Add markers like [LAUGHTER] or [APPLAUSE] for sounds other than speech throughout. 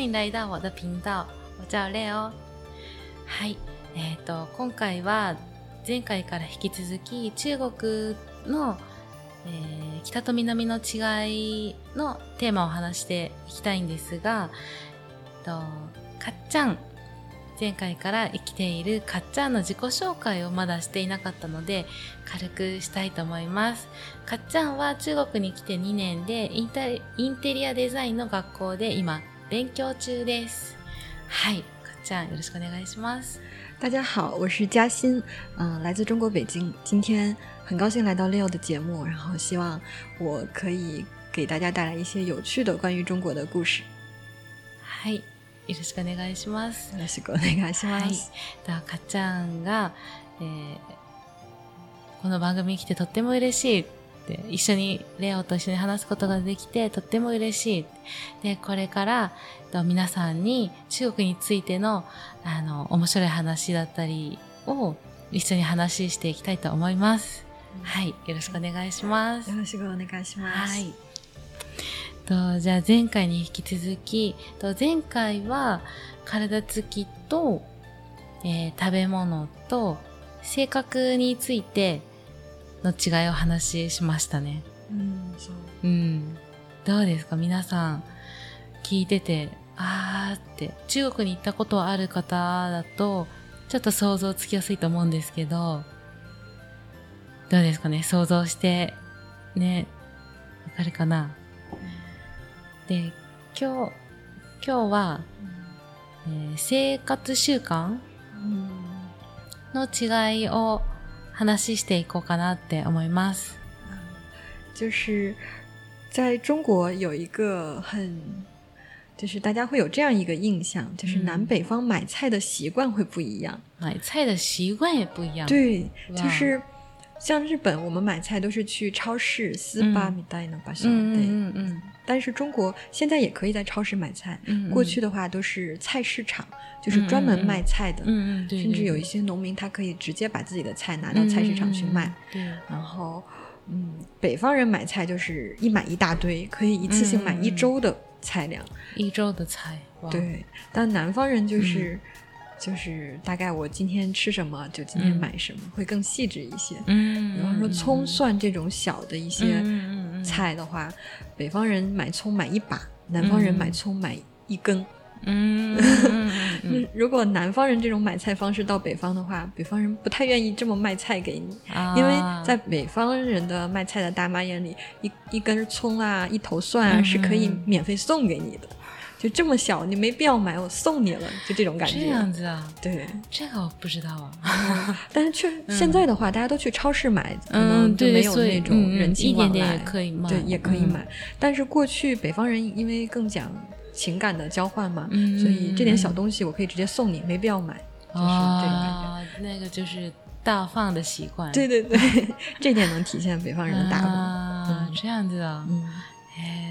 迎来到我的频道。我叫レオ。はい。えっ、ー、と、今回は前回から引き続き中国の、えー、北と南の違いのテーマを話していきたいんですが、えっと、かっちゃん前回から生きているかっちゃんの自己紹介をまだしていなかったので軽くしたいと思います。かっちゃんは中国に来て2年でインテリアデザインの学校で今勉強中です。はい、かっちゃんよろしくお願いします。大家好，我是嘉欣，嗯、来自中国北京。今天很高兴来到 Leo 的节目，然后希望我可以给大家带来一些有趣的关于中国的故事。はい、よろしくお願いします。よろしくお願いします。はい、だかっちゃんが、えー、この番組に来てとっても嬉しいって一緒にレオと一緒に話すことができてとっても嬉しい。で、これから皆さんに中国についてのあの面白い話だったりを一緒に話していきたいと思います。はい、よろしくお願いします。よろしくお願いします。はい。とじゃあ前回に引き続きと前回は体つきと、えー、食べ物と性格についての違いを話しましたね。うん、そう。うん。どうですか？皆さん聞いてて、あーって中国に行ったことある方だとちょっと想像つきやすいと思うんですけど、どうですかね？想像して、ね、わかるかな？で、今日、今日は、えー、生活習慣の違いを話していこうかなって思います。就是在中国有一个很，就是大家会有这样一个印象，就是南北方买菜的习惯会不一样，买菜的习惯也不一样。对，就是 像日本，我们买菜都是去超市、斯巴米代呢，巴上对，嗯嗯。但是中国现在也可以在超市买菜。过去的话都是菜市场，就是专门卖菜的。嗯嗯，甚至有一些农民他可以直接把自己的菜拿到菜市场去卖。对。然后，嗯，北方人买菜就是一买一大堆，可以一次性买一周的菜量。一周的菜。对。但南方人就是。就是大概我今天吃什么就今天买什么，会更细致一些。嗯，比方说葱蒜这种小的一些菜的话，北方人买葱买一把，南方人买葱买一根。嗯，[LAUGHS] 如果南方人这种买菜方式到北方的话，北方人不太愿意这么卖菜给你，因为在北方人的卖菜的大妈眼里，一一根葱啊，一头蒜啊是可以免费送给你的。就这么小，你没必要买，我送你了，就这种感觉。这样子啊？对，这个我不知道啊。[LAUGHS] 但是确现在的话，大家都去超市买，可能就没有那种人情往来。可以对，也可以买。但是过去北方人因为更讲情感的交换嘛，所以这点小东西我可以直接送你，没必要买。就是这种感觉。那个就是大方的习惯。对对对，[LAUGHS] 这点能体现北方人的大方。啊，这样子啊。嗯。へ到。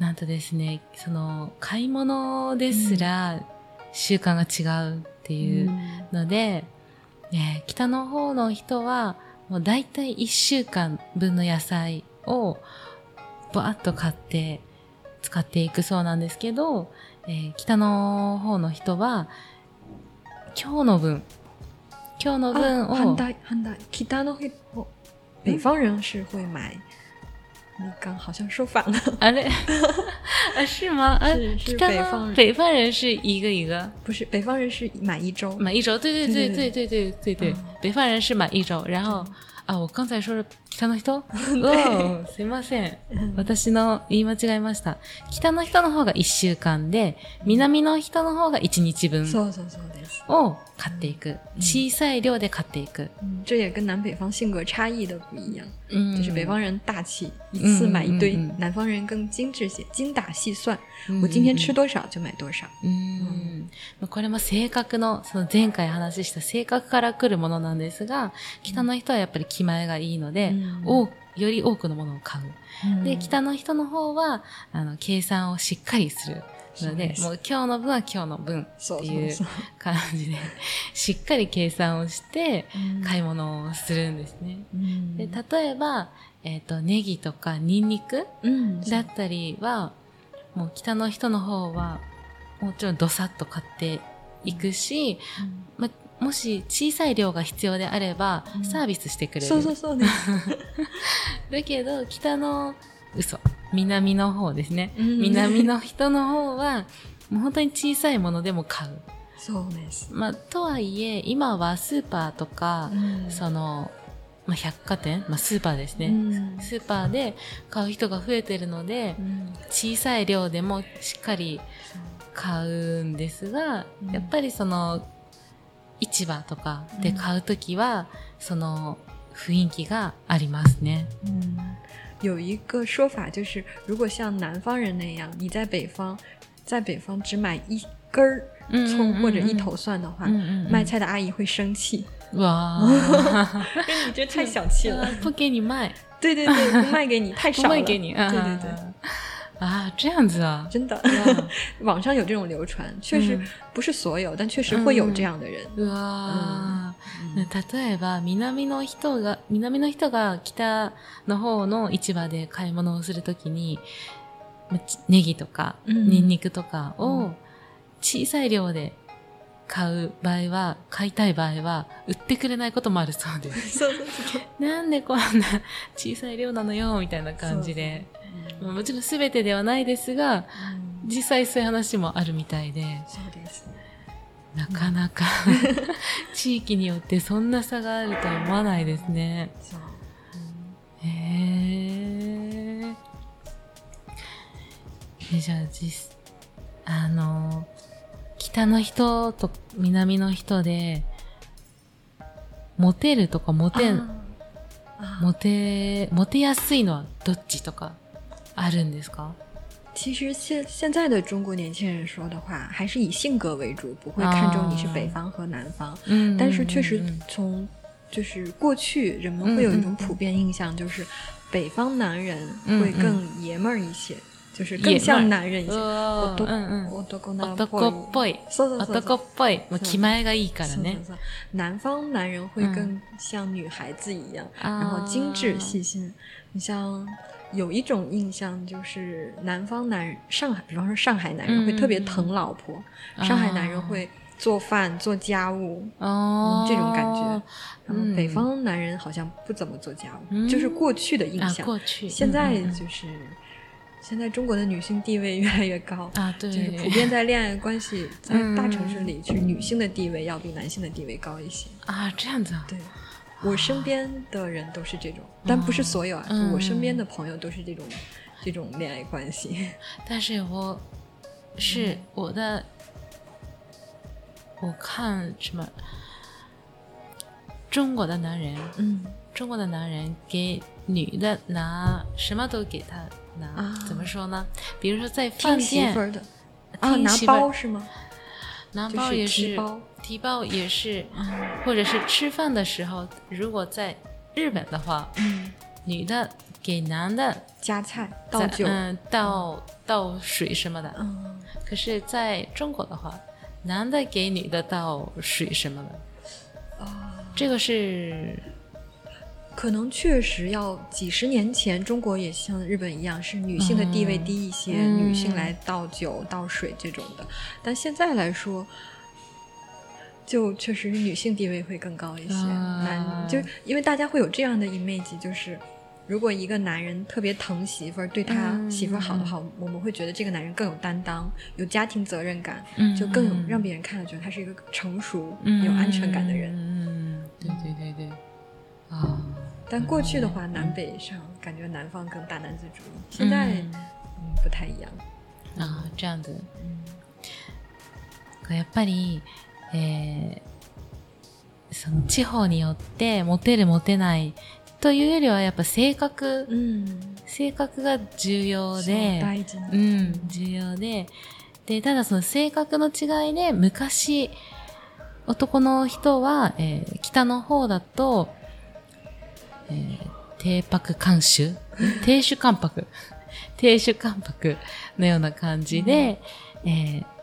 なんとですね、その、買い物ですら習慣が違うっていうので、うん、ね、北の方の人は、もう大体1週間分の野菜をバーッと買って使っていくそうなんですけど、えー、北の方の人は、今日の分、今日の分を。反対、反対。北の人、北方人是会买你刚好像说反了，啊那，[LAUGHS] 啊是吗？是是北方人，北方人是一个一个，不是北方人是满一周，满一周，对对对对对对对对，北方人是满一周，然后啊，我刚才说的北の人？哦，[LAUGHS] すみません。私の言い間違えました。北の人の方が一週間で、南の人の方が一日分。そうそうそうです。を買っていく。小さい量で買っていく。这也跟南北方性格差异的不一样。嗯，就是北方人大气，一次买一堆；南方人更精致些，精打细算。我今天吃多少就买多少。うん。これも性格の、その前回話した性格から来るものなんですが、北の人はやっぱり気前がいいので、多より多くのものを買う。で、北の人の方は、あの、計算をしっかりする。ので、もう今日の分は今日の分っていう感じで、しっかり計算をして買い物をするんですね。で例えば、えっ、ー、と、ネギとかニンニクだったりは、もう北の人の方は、もちろんどさっと買っていくし、ま、もし小さい量が必要であれば、サービスしてくれる。そうそうそうです。[LAUGHS] だけど、北の、嘘。南の方ですね。南の人の方は、もう本当に小さいものでも買う。そうです。まあ、とはいえ、今はスーパーとか、うん、その、まあ、百貨店、まあ、スーパーですね、うん、スーパーで買う人が増えてるので、うん、小さい量でもしっかり買うんですが、やっぱりその、市場とかで買うときは、その雰囲気がありますね。有一个说法就是，如果像南方人那样，你在北方，在北方只买一根儿葱或者一头蒜的话，卖菜的阿姨会生气。哇，[LAUGHS] 你这太小气了，[LAUGHS] 不给你卖。对对对，不卖给你，太少了。[LAUGHS] 不卖给你，对对对。 啊，这样子啊，真的，[LAUGHS] 网上有这种流传，确实不是所有，但确实会有这样的人。わ例えば南の人が南の人が北の方の市場で買い物をするときに、ネギとかニンニクとかを小さい量で買う場合は、買いたい場合は、売ってくれないこともあるそうです。[LAUGHS] そうそうそう。なんでこんな小さい量なのよ、みたいな感じで。もちろん全てではないですが、実際そういう話もあるみたいで。そうです。なかなか [LAUGHS] 地域によってそんな差があるとは思わないですね。そう。へえー。じゃあ実、あの、北の人と南の人で、モテるとかモテん、モテ、モテやすいのはどっちとかあるんですか其实现现在的中国年轻人说的话，还是以性格为主，不会看重你是北方和南方。嗯，但是确实从就是过去人们会有一种普遍印象，就是北方男人会更爷们儿一些。就是更像男人一些。男っぽい。そうそうそう。男っぽい。もう気前がいいからね。南方男人会更像女孩子一样，然后精致细心。你像 有一种印象就是南方男人，上海，比方说上海男人会特别疼老婆，上海男人会做饭做家务，哦，这种感觉。然后北方男人好像不怎么做家务，就是过去的印象。过去。现在就是。现在中国的女性地位越来越高啊，对，就是普遍在恋爱关系在大城市里，其实女性的地位要比男性的地位高一些啊，这样子啊。对，我身边的人都是这种，但不是所有啊，我身边的朋友都是这种这种恋爱关系。[LAUGHS] 但是我是我的，我看什么中国的男人，嗯，中国的男人给女的拿什么都给他。拿怎么说呢？比如说在饭店啊，拿包是吗？拿包也是，提包也是，或者是吃饭的时候，如果在日本的话，女的给男的夹菜倒酒，嗯，倒倒水什么的。嗯可是在中国的话，男的给女的倒水什么的。啊，这个是。可能确实要几十年前，中国也像日本一样，是女性的地位低一些，女性来倒酒、倒水这种的。但现在来说，就确实女性地位会更高一些。男就因为大家会有这样的 image，就是如果一个男人特别疼媳妇儿，对他媳妇儿好的话，我们会觉得这个男人更有担当，有家庭责任感，就更有让别人看了觉得他是一个成熟、有安全感的人。嗯，对对对对，啊。但过去的话，南北上感觉南方更大男子主义，现在嗯不太一样啊。这样子，やっぱり、 えー、その地方によってモテるモテないというよりはやっぱ性格、うん、性格が重要で、うん、重要で、で、ただその性格の違いで昔、男の人は、えー、北の方だと、えー、低泊監修低酒関白？低酒関白のような感じで、うん、えー、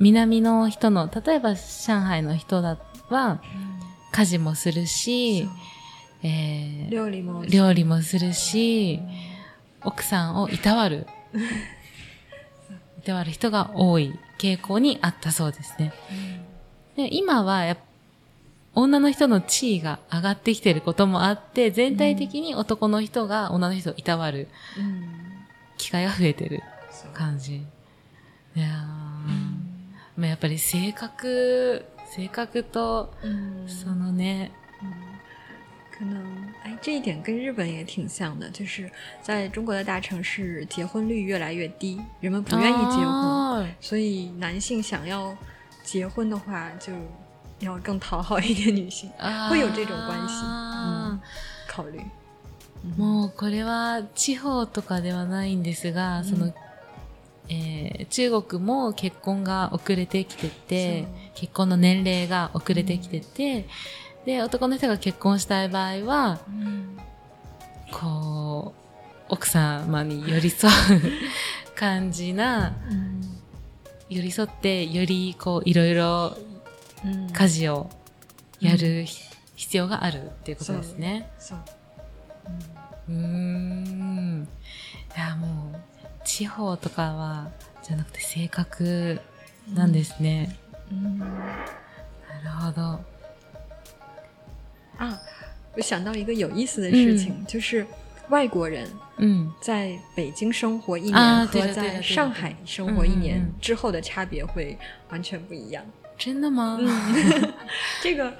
南の人の、例えば上海の人だは、家事もするし、えー、料理も料理もするし、奥さんをいたわる。[LAUGHS] いたわる人が多い傾向にあったそうですね。で今はやっ女の人の地位が上がってきてることもあって、全体的に男の人が女の人をいたわる機会が増えてる感じ。いやまあ、やっぱり性格、性格と、そのね、可能哎，这一点跟日本也挺像的，就是在中国的大城市，结婚率越来越低，人们不愿意结婚，所以男性想要结婚的话，就要更讨好一点女性，会有这种关系。嗯，考虑。もうこれは地方とかではないんですが、その、 えー、中国も結婚が遅れてきてて、結婚の年齢が遅れてきてて、で、男の人が結婚したい場合は、うん、こう、奥様に寄り添う感じな、うん、寄り添って、よりこう、いろいろ家事をやる、必要があるっていうことですね。そう。うん。いや、もう、地方とかは、じゃなくて性格なんですね。うん、なるほど。啊，我想到一个有意思的事情，就是外国人嗯在北京生活一年和在上海生活一年之后的差别会完全不一样。真的吗？[LAUGHS] 这个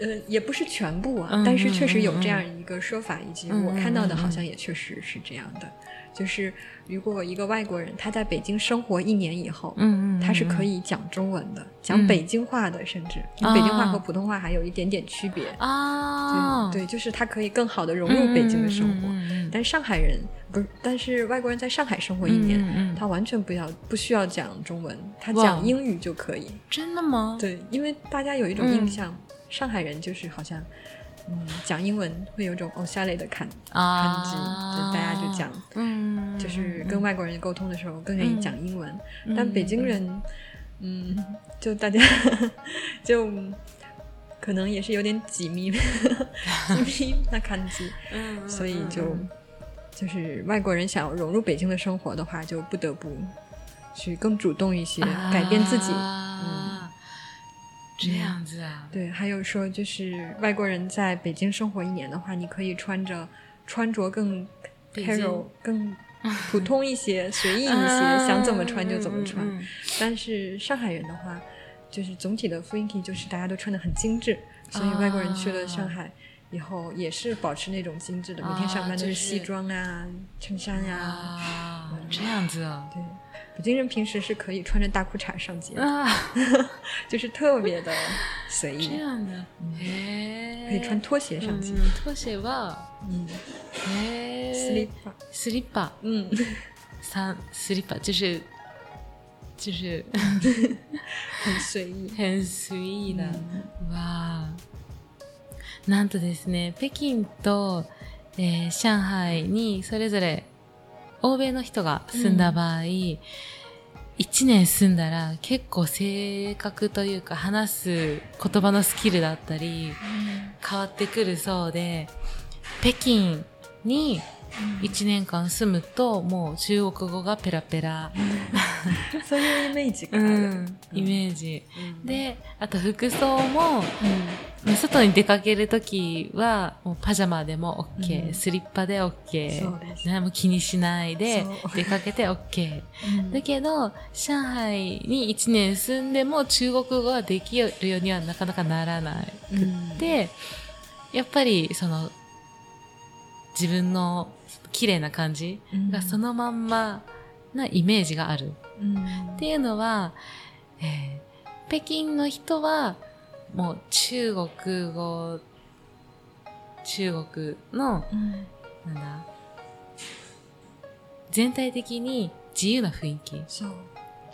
呃也不是全部啊，但是确实有这样一个说法，以及我看到的好像也确实是这样的。 就是如果一个外国人他在北京生活一年以后，嗯嗯，他是可以讲中文的，讲北京话的，甚至北京话和普通话还有一点点区别啊。对，就是他可以更好的融入北京的生活。但上海人不是，但是外国人在上海生活一年，他完全不要不需要讲中文，他讲英语就可以。真的吗？对，因为大家有一种印象，上海人就是好像。嗯，讲英文会有种哦下类的看看机，就大家就讲，嗯，就是跟外国人沟通的时候更愿意讲英文。但北京人，嗯，就大家 [LAUGHS] 就可能也是有点挤密，[LAUGHS] 挤咪那看机，所以就就是外国人想要融入北京的生活的话，就不得不去更主动一些，改变自己。这样子啊，对，还有说就是外国人在北京生活一年的话，你可以穿着穿着更 casual 更 [LAUGHS] 普通一些，随意一些，想怎么穿就怎么穿。但是上海人的话，就是总体的雰囲気就是大家都穿的很精致，所以外国人去了上海以后也是保持那种精致的，每天上班都是西装啊、衬衫呀，这样子啊，对。北京人平时是可以穿着大裤衩上街，[LAUGHS] 就是特别的随意。这样的，可以穿拖鞋上街。拖鞋吧，嗯，哎，slipper，slipper，嗯，[LAUGHS] 三 slipper 就是就是[LAUGHS] 很随意，很随意的。哇，なんとですね、北京と、えー、上海にそれぞれ 欧米の人が住んだ場合、うん、1年住んだら結構性格というか話す言葉のスキルだったり変わってくるそうで、北京に1年間住むともう中国語がペラペラ、そういうイメージがある、うん、イメージ、うん、であと服装も、うん、外に出かけるときはもうパジャマでも OK、スリッパで OK 何も気にしないで出かけて OK、だけど上海に1年住んでも中国語ができるようにはなかなかならなくって、やっぱりその自分の綺麗な感じがそのまんまなイメージがある。うん、っていうのは、えー、北京の人はもう中国語、中国の、うん、なんだ、全体的に自由な雰囲気。そう。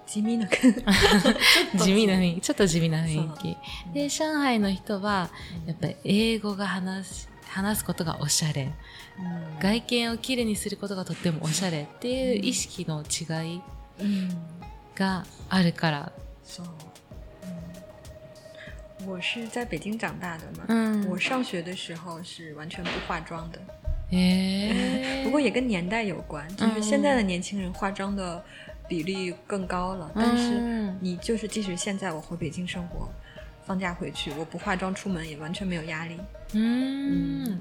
地味な [LAUGHS] 地味な雰囲気。ちょっと地味な雰囲気。で、上海の人は、やっぱり英語が話す、話すことがおしゃれ。外見をきれいにすることがとってもおしゃれっていう意識の違いがあるから。そう。我是在北京长大的嘛，嗯，我上学的时候是完全不化妆的。え [LAUGHS] 不过也跟年代有关，就是现在的年轻人化妆的比例更高了，但是你就是即使现在我回北京生活，放假回去我不化妆出门也完全没有压力。嗯，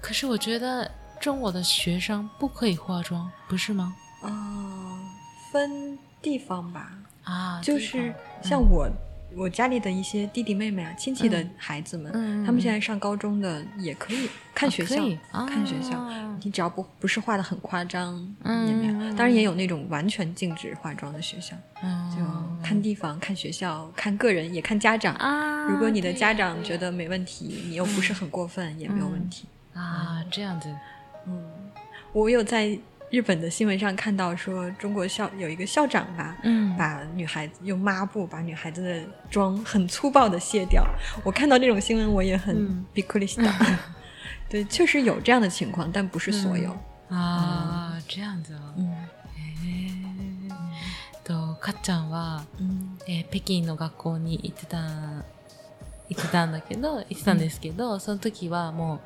可是我觉得中国的学生不可以化妆，不是吗？啊，分地方吧。啊，就是像我。我家里的一些弟弟妹妹啊，亲戚的孩子们，他们现在上高中的也可以看学校，看学校。你只要不不是画的很夸张，也没有。当然也有那种完全禁止化妆的学校，就看地方、看学校、看个人，也看家长。如果你的家长觉得没问题，你又不是很过分，也没有问题。啊，这样子。嗯，我有在。日本的新闻上看到说，中国校有一个校长吧，嗯，把女孩子用抹布把女孩子的妆很粗暴的卸掉。我看到这种新闻，我也很 b i k u r i s t a [LAUGHS] 对，确实有这样的情况，但不是所有啊。这样子哦。嗯。とかっちゃんは、え北京の学校に行ってた行ってたんだけど行ってたんですけど、その時はもう。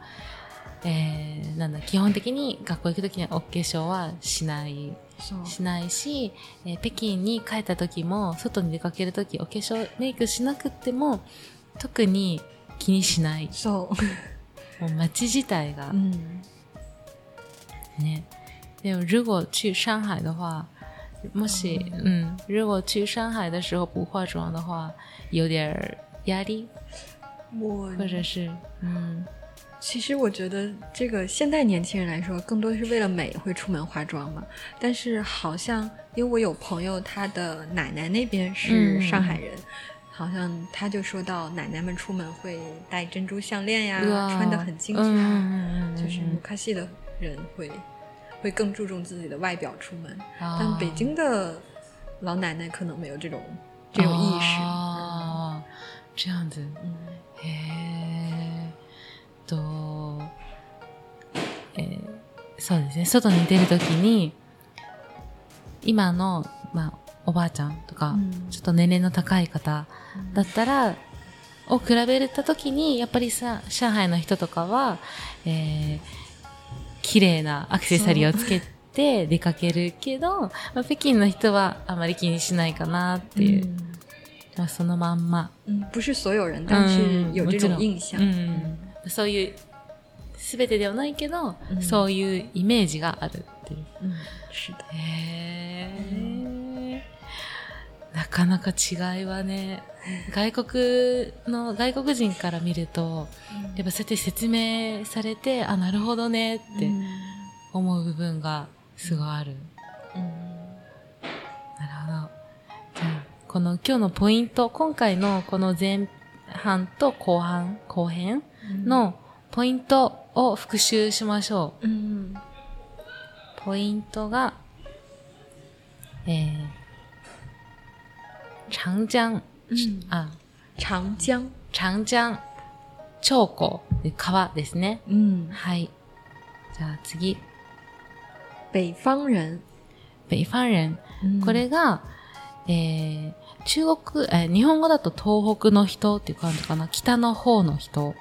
えー、なんだ、基本的に学校行くときにはお化粧はしない。しないし、えー、北京に帰った時も、外に出かける時、お化粧メイクしなくても、特に気にしない。そう。[LAUGHS] もう街自体が。うん、ね。でも、如果去上海的话、もし、うん、如果去上海的时候不化妆的话，有点压力？我或者是，嗯。其实我觉得这个现代年轻人来说，更多是为了美会出门化妆嘛。但是好像因为我有朋友，他的奶奶那边是上海人，好像他就说到奶奶们出门会戴珍珠项链呀，穿的很精致啊，就是卢卡西的人会会更注重自己的外表出门。但北京的老奶奶可能没有这种这种意识。哦，这样子，嗯，と、えー、そうですね、外に出るときに、今の、まあ、おばあちゃんとか、うん、ちょっと年齢の高い方だったら、うん、を比べたときに、やっぱりさ、上海の人とかは、えー、綺麗なアクセサリーをつけて出かけるけど、まあ、北京の人はあまり気にしないかなっていう。うん。まあ、そのまんま。嗯，不是所有人，但是有这种印象。嗯そういう全てではないけど、うん、そういうイメージがあるっていう。うん、へえ、なかなか違いはね、外国の、外国人から見ると、やっぱそうやって説明されて、あ、なるほどねって思う部分がすごいある。うん、なるほど。じゃあ、この今日のポイント、今回のこの前半と後半、後編のポイントを復習しましょう。うん、ポイントが、えー、長江、うん、あ、長江。長江、長江、川ですね。うん、はい。じゃあ次。北方人。北方人。これが、えー、中国、え日本語だと東北の人っていう感じかな。北の方の人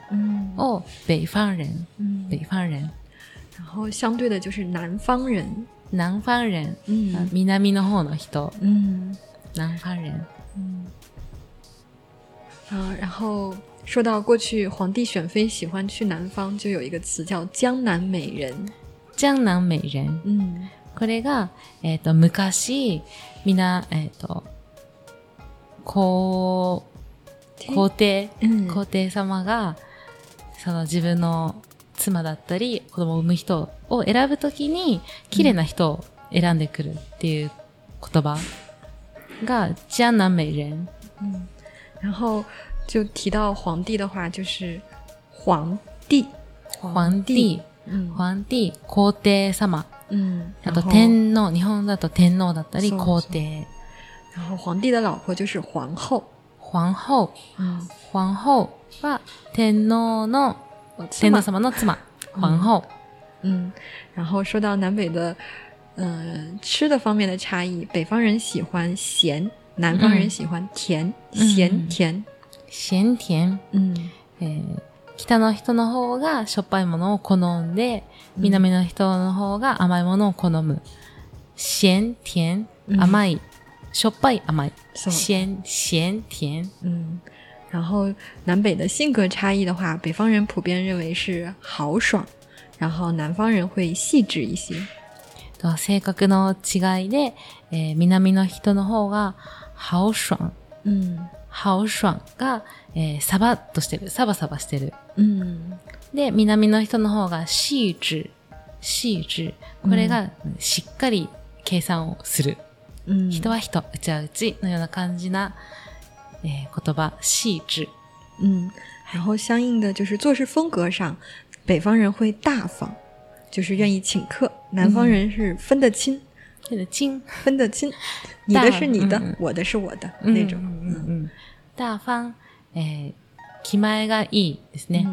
を北方人、北方人。然后相对的就是南方人。南方人。嗯、南の方の人。嗯、南方人。嗯。啊，然后说到过去皇帝选妃喜欢去南方，就有一个词叫江南美人。江南美人。嗯。これが、えっ、ー、と、昔、みんな、えっ、ー、と、皇、皇帝、うん、皇帝様が、その自分の妻だったり、子供を産む人を選ぶときに、綺麗な人を選んでくるっていう言葉が、江南美人。嗯，然后就提到皇帝的话，就是皇帝，皇帝、皇帝、皇帝。様。うん、あと天皇、日本だと天皇だったり皇帝。然后皇帝的老婆就是皇后。皇后。嗯。皇后は天皇の天皇様の妻。皇后。嗯。然后说到南北的，嗯，吃的方面的差异，北方人喜欢咸，南方人喜欢甜，咸甜。咸甜。嗯。えー、 北の人の方がしょっぱいものを好んで、南の人の方が甘いものを好む。咸、甜、甘い、しょっぱい、甘い。咸、咸、甜。嗯，然后南北的性格差异的话，北方人普遍认为是豪爽，然后南方人会细致一些。性格の違いで、えー、南の人の方が豪爽。うん。豪爽が、えー、サバッとしてる。サバサバしてる。うん。で、南の人の方がシージシージこれがしっかり計算をする。うん、人は人、うちはうちのような感じな、えー、言葉、细致。嗯，然后相应的就是做事风格上，北方人会大方，就是愿意请客；南方人是分得清，分得清，分得清，你的是你的，我的是我的那种。嗯嗯，大方，えー、気前がいいですね。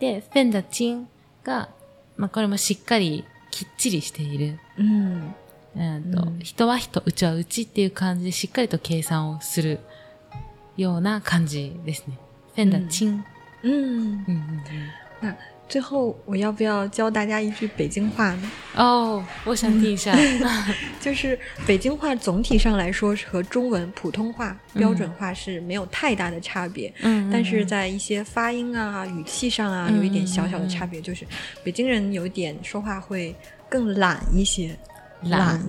で、分得清が、まあこれもしっかりきっちりしている。うん。うんと、人は人、うちはうちっていう感じでしっかりと計算をするような感じですね。分得清。うん。うんうん那最后我要不要教大家一句北京话呢？哦，我想听一下。[LAUGHS] 就是北京话总体上来说是和中文普通话标准化是没有太大的差别，嗯，但是在一些发音啊、语气上啊有一点小小的差别，就是北京人有一点说话会更懒一些，懒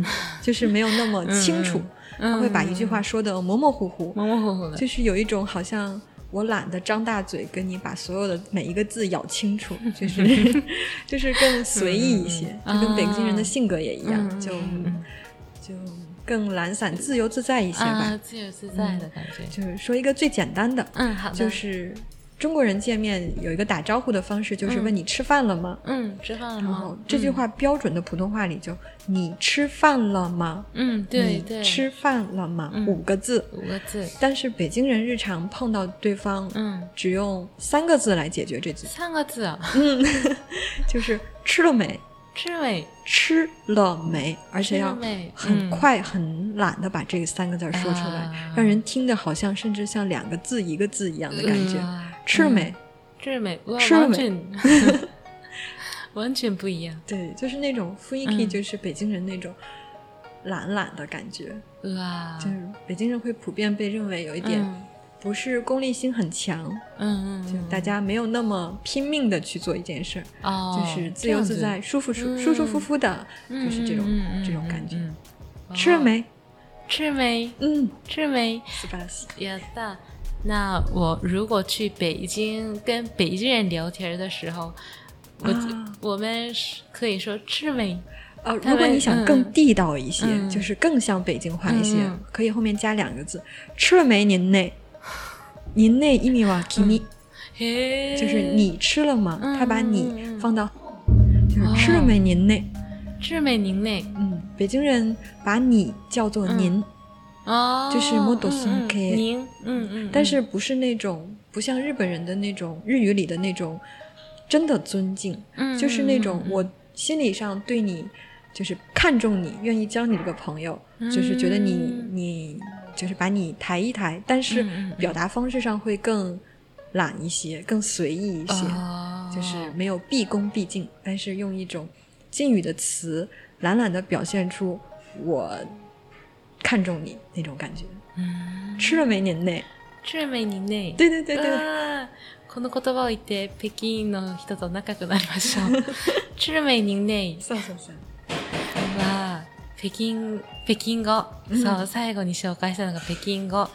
就是没有那么清楚，他会把一句话说的模模糊糊，模模糊糊的，就是有一种好像。我懒得张大嘴跟你把所有的每一个字咬清楚，[LAUGHS] 就是 [LAUGHS] 就是更随意一些，就跟北京人的性格也一样，就就更懒散、自由自在一些吧。自由自在的感觉。就是说一个最简单的，嗯，好的，就是。中国人见面有一个打招呼的方式，就是问你吃饭了吗？嗯，吃饭了吗？然后这句话标准的普通话里就你吃饭了吗？嗯，对对，吃饭了吗？五个字，五个字。但是北京人日常碰到对方，嗯，只用三个字来解决这句。三个字啊？嗯，[LAUGHS] 就是吃了没？吃了没？吃了没？而且要很快、很懒的把这三个字说出来，让人听的好像甚至像两个字、一个字一样的感觉。吃了没？吃了没？吃了没？[LAUGHS] 完全不一样。对，就是那种雰囲気，就是北京人那种懒懒的感觉。哇！就是北京人会普遍被认为有一点不是功利心很强。嗯嗯。就大家没有那么拼命的去做一件事儿，就是自由自在、舒服舒舒舒服服的，就是这种这种感觉。吃了没？吃没？嗯，吃没？やった。 那我如果去北京跟北京人聊天的时候，我我们可以说吃没？呃，如果你想更地道一些，就是更像北京话一些，可以后面加两个字，吃了没？您内，您那意味哇，kimi，就是你吃了吗？他把你放到，就是吃了没？您内，吃了没？您内，嗯，北京人把你叫做您。哦，就是莫多松 K，您，嗯嗯，但是不是那种不像日本人的那种日语里的那种真的尊敬，嗯，就是那种我心理上对你就是看重你，愿意交你这个朋友，就是觉得你你就是把你抬一抬，但是表达方式上会更懒一些，更随意一些，就是没有毕恭毕敬，但是用一种敬语的词，懒懒的表现出我。看重你那种感觉，嗯，吃了没您内？吃了没您内？对对对对。この言葉を言って北京の人と仲良くなりましょう。吃了没您内？そうそうそう。は北京北京語、そう最後に紹介したのが北京語。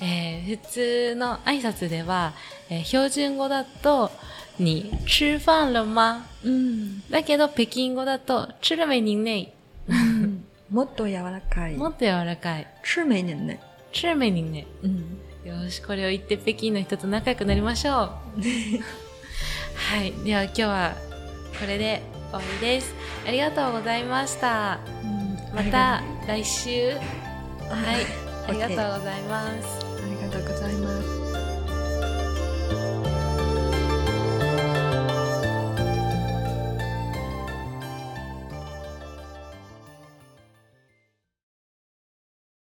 え普通の挨拶では、え標準語だと你吃饭了吗？うん。だけど北京語だと吃了没您内？もっと柔らかい。もっと柔らかい。吃美年ね。吃美年ね。うん。よし、これを言って北京の人と仲良くなりましょう。[LAUGHS] はい。では今日はこれで終わりです。ありがとうございました。うん、また来週。はい。ありがとうございます。ありがとうございます。